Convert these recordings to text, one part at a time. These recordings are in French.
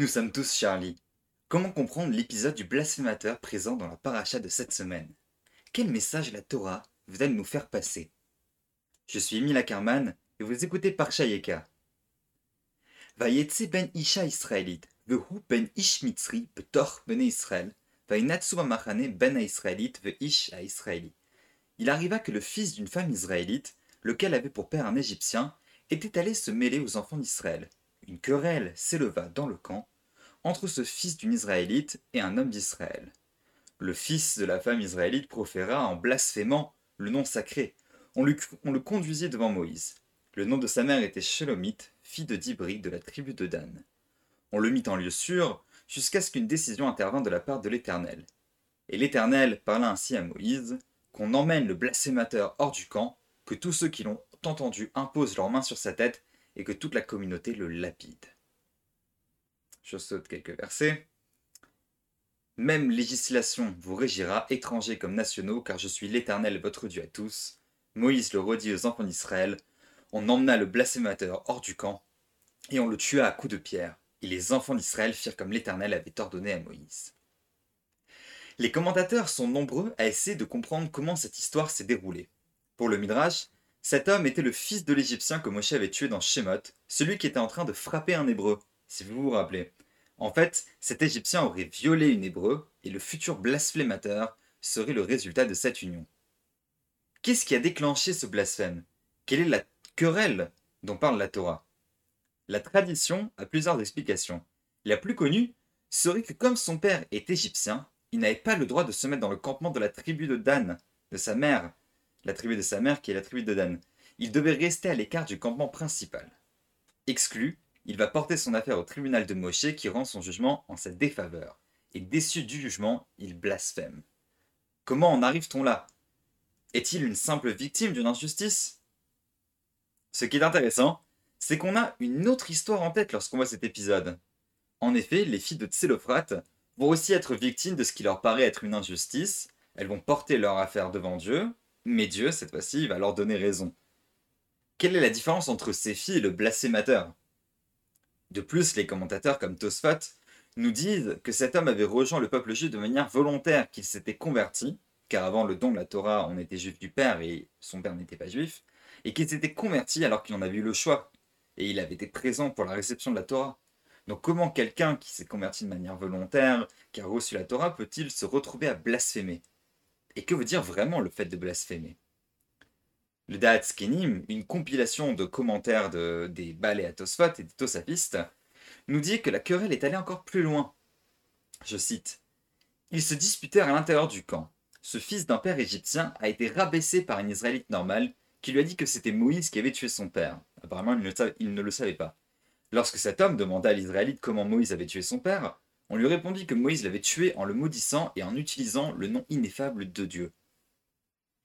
Nous sommes tous Charlie. Comment comprendre l'épisode du blasphémateur présent dans la paracha de cette semaine? Quel message la Torah veut-elle nous faire passer? Je suis Emile Ackerman et vous écoutez Parsha Yeka. Ben Isha Israélite, vehu ben Ish Mitzri, betor ben Israël, machane ben Israélite, ve Ish a Israéli. Il arriva que le fils d'une femme israélite, lequel avait pour père un Égyptien, était allé se mêler aux enfants d'Israël. Une querelle s'éleva dans le camp entre ce fils d'une Israélite et un homme d'Israël. Le fils de la femme israélite proféra en blasphémant le nom sacré. On, le conduisit devant Moïse. Le nom de sa mère était Shelomite, fille de Dibri de la tribu de Dan. On le mit en lieu sûr jusqu'à ce qu'une décision intervint de la part de l'Éternel. Et l'Éternel parla ainsi à Moïse qu'on emmène le blasphémateur hors du camp, que tous ceux qui l'ont entendu imposent leurs mains sur sa tête et que toute la communauté le lapide. Je saute quelques versets. Même législation vous régira, étrangers comme nationaux, car je suis l'Éternel votre Dieu à tous. Moïse le redit aux enfants d'Israël. On emmena le blasphémateur hors du camp, et on le tua à coups de pierre. Et les enfants d'Israël firent comme l'Éternel avait ordonné à Moïse. Les commentateurs sont nombreux à essayer de comprendre comment cette histoire s'est déroulée. Pour le Midrash, cet homme était le fils de l'Égyptien que Moshe avait tué dans Shemot, celui qui était en train de frapper un Hébreu, si vous vous rappelez. En fait, cet Égyptien aurait violé une Hébreu, et le futur blasphémateur serait le résultat de cette union. Qu'est-ce qui a déclenché ce blasphème? Quelle est la querelle dont parle la Torah? La tradition a plusieurs explications. La plus connue serait que comme son père est égyptien, il n'avait pas le droit de se mettre dans le campement de la tribu de Dan, de sa mère, la tribu de sa mère qui est la tribu de Dan. Il devait rester à l'écart du campement principal. Exclu, il va porter son affaire au tribunal de Moshe qui rend son jugement en sa défaveur. Et déçu du jugement, il blasphème. Comment en arrive-t-on là? Est-il une simple victime d'une injustice? Ce qui est intéressant, c'est qu'on a une autre histoire en tête lorsqu'on voit cet épisode. En effet, les filles de Tsélophrate vont aussi être victimes de ce qui leur paraît être une injustice. Elles vont porter leur affaire devant Dieu, mais Dieu, cette fois-ci, va leur donner raison. Quelle est la différence entre ces filles et le blasphémateur? De plus, les commentateurs comme Tosfot nous disent que cet homme avait rejoint le peuple juif de manière volontaire, qu'il s'était converti, car avant le don de la Torah, on était juif du père et son père n'était pas juif, et qu'il s'était converti alors qu'il en avait eu le choix, et il avait été présent pour la réception de la Torah. Donc comment quelqu'un qui s'est converti de manière volontaire, qui a reçu la Torah, peut-il se retrouver à blasphémer? Et que veut dire vraiment le fait de blasphémer? Le Da'at Kenim, une compilation de commentaires de, des Balais et des Tosafistes, nous dit que la querelle est allée encore plus loin. Je cite Ils se disputèrent à l'intérieur du camp. Ce fils d'un père égyptien a été rabaissé par un Israélite normal qui lui a dit que c'était Moïse qui avait tué son père. Apparemment, il ne le savait pas. Lorsque cet homme demanda à l'Israélite comment Moïse avait tué son père, on lui répondit que Moïse l'avait tué en le maudissant et en utilisant le nom ineffable de Dieu.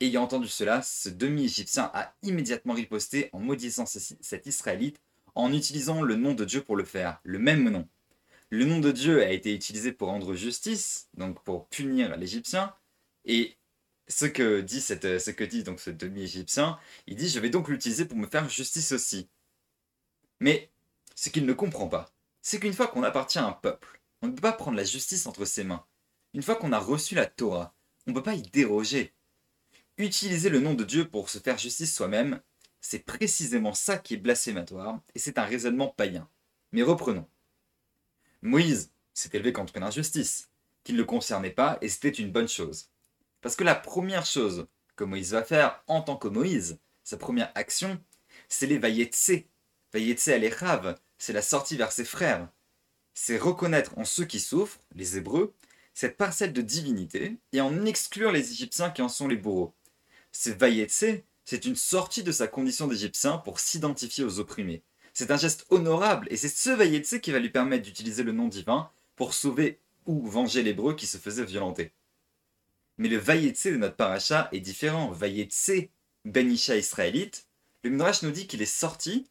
Ayant entendu cela, ce demi-égyptien a immédiatement riposté en maudissant cet Israélite en utilisant le nom de Dieu pour le faire, le même nom. Le nom de Dieu a été utilisé pour rendre justice, donc pour punir l'Égyptien, et ce que dit, ce donc ce demi-égyptien, il dit je vais donc l'utiliser pour me faire justice aussi. Mais ce qu'il ne comprend pas, c'est qu'une fois qu'on appartient à un peuple, on ne peut pas prendre la justice entre ses mains. Une fois qu'on a reçu la Torah, on ne peut pas y déroger. Utiliser le nom de Dieu pour se faire justice soi-même, c'est précisément ça qui est blasphématoire, et c'est un raisonnement païen. Mais reprenons. Moïse s'est élevé contre une injustice, qui ne le concernait pas, et c'était une bonne chose. Parce que la première chose que Moïse va faire en tant que Moïse, sa première action, c'est les Vayetse. Vayetse al c'est la sortie vers ses frères c'est reconnaître en ceux qui souffrent, les Hébreux, cette parcelle de divinité et en exclure les Égyptiens qui en sont les bourreaux. Ce Vayetse, c'est une sortie de sa condition d'Égyptien pour s'identifier aux opprimés. C'est un geste honorable et c'est ce Vayetse qui va lui permettre d'utiliser le nom divin pour sauver ou venger l'Hébreu qui se faisait violenter. Mais le Vayetse de notre paracha est différent. Vayetse, Benisha israélite, le Midrash nous dit qu'il est sorti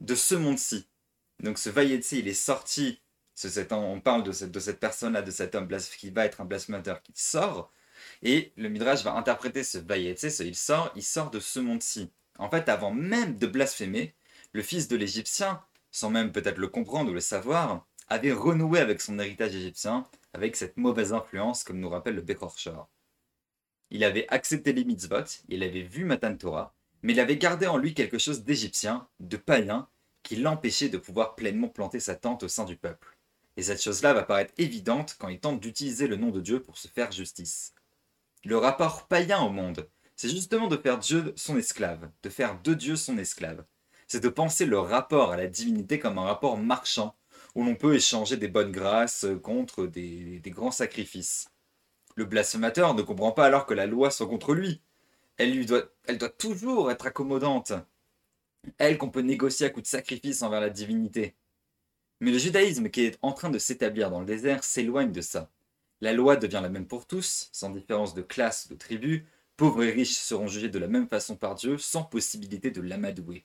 de ce monde-ci, donc ce Vayetse, il est sorti, on parle de cette, de cette personne-là, de cet homme qui va être un blasphémateur qui sort, et le Midrash va interpréter ce Vayetse, ce il sort, il sort de ce monde-ci. En fait, avant même de blasphémer, le fils de l'Égyptien, sans même peut-être le comprendre ou le savoir, avait renoué avec son héritage égyptien, avec cette mauvaise influence, comme nous rappelle le Bechor Shor. Il avait accepté les mitzvot, il avait vu Matan Torah, mais il avait gardé en lui quelque chose d'égyptien, de païen, qui l'empêchait de pouvoir pleinement planter sa tente au sein du peuple. Et cette chose-là va paraître évidente quand il tente d'utiliser le nom de Dieu pour se faire justice. Le rapport païen au monde, c'est justement de faire Dieu son esclave, de faire de Dieu son esclave. C'est de penser le rapport à la divinité comme un rapport marchand, où l'on peut échanger des bonnes grâces contre des, grands sacrifices. Le blasphémateur ne comprend pas alors que la loi soit contre lui. Elle, lui doit, elle doit toujours être accommodante. Elle qu'on peut négocier à coup de sacrifice envers la divinité. Mais le judaïsme qui est en train de s'établir dans le désert s'éloigne de ça. La loi devient la même pour tous, sans différence de classe ou de tribu. Pauvres et riches seront jugés de la même façon par Dieu, sans possibilité de l'amadouer.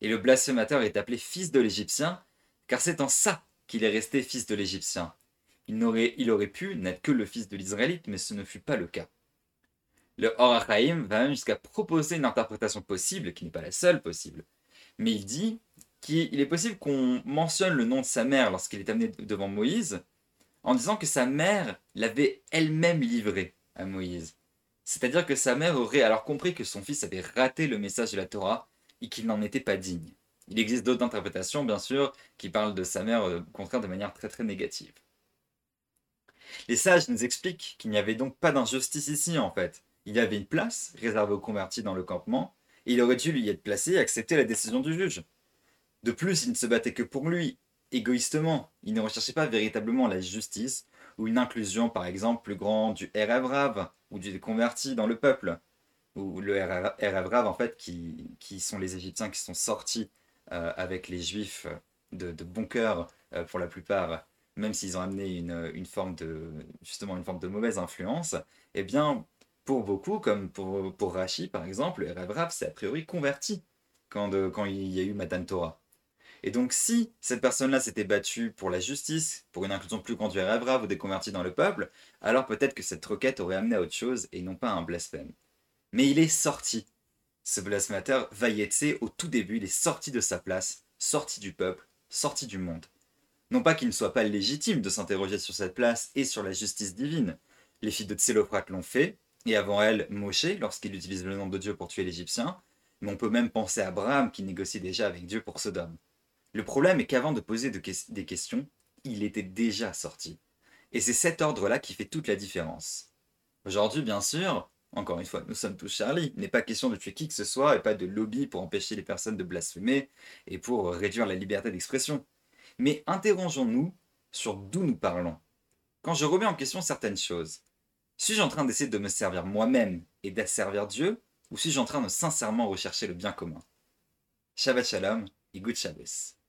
Et le blasphémateur est appelé fils de l'Égyptien, car c'est en ça qu'il est resté fils de l'Égyptien. Il aurait, pu n'être que le fils de l'Israélite, mais ce ne fut pas le cas. Le Or va même jusqu'à proposer une interprétation possible, qui n'est pas la seule possible. Mais il dit qu'il est possible qu'on mentionne le nom de sa mère lorsqu'il est amené devant Moïse, en disant que sa mère l'avait elle-même livré à Moïse. C'est-à-dire que sa mère aurait alors compris que son fils avait raté le message de la Torah et qu'il n'en était pas digne. Il existe d'autres interprétations, bien sûr, qui parlent de sa mère, euh, au contraire, de manière très très négative. Les sages nous expliquent qu'il n'y avait donc pas d'injustice ici en fait. Il y avait une place réservée aux convertis dans le campement, et il aurait dû lui être placé et accepter la décision du juge. De plus, il ne se battait que pour lui, égoïstement. Il ne recherchait pas véritablement la justice ou une inclusion, par exemple, plus grande du Rav ou du converti dans le peuple. Ou le Rav, en fait, qui, sont les Égyptiens qui sont sortis euh, avec les Juifs de, bon cœur, euh, pour la plupart, même s'ils ont amené une, forme de justement une forme de mauvaise influence, eh bien pour beaucoup, comme pour, pour Rashi par exemple, le Rav s'est a priori converti quand, quand il y a eu Matan Torah. Et donc si cette personne-là s'était battue pour la justice, pour une inclusion plus grande du Rav ou des dans le peuple, alors peut-être que cette requête aurait amené à autre chose et non pas à un blasphème. Mais il est sorti. Ce blasphémateur Vayetse, au tout début, il est sorti de sa place, sorti du peuple, sorti du monde. Non pas qu'il ne soit pas légitime de s'interroger sur cette place et sur la justice divine. Les filles de Tsélophrate l'ont fait, et avant elle, Moshe, lorsqu'il utilise le nom de Dieu pour tuer l'Égyptien, mais on peut même penser à Abraham qui négocie déjà avec Dieu pour Sodome. Le problème est qu'avant de poser des questions, il était déjà sorti. Et c'est cet ordre-là qui fait toute la différence. Aujourd'hui, bien sûr, encore une fois, nous sommes tous Charlie, il n'est pas question de tuer qui que ce soit et pas de lobby pour empêcher les personnes de blasphémer et pour réduire la liberté d'expression. Mais interrogeons-nous sur d'où nous parlons. Quand je remets en question certaines choses, suis-je en train d'essayer de me servir moi-même et d'asservir Dieu, ou suis-je en train de sincèrement rechercher le bien commun? Shabbat Shalom et Good Shabbos.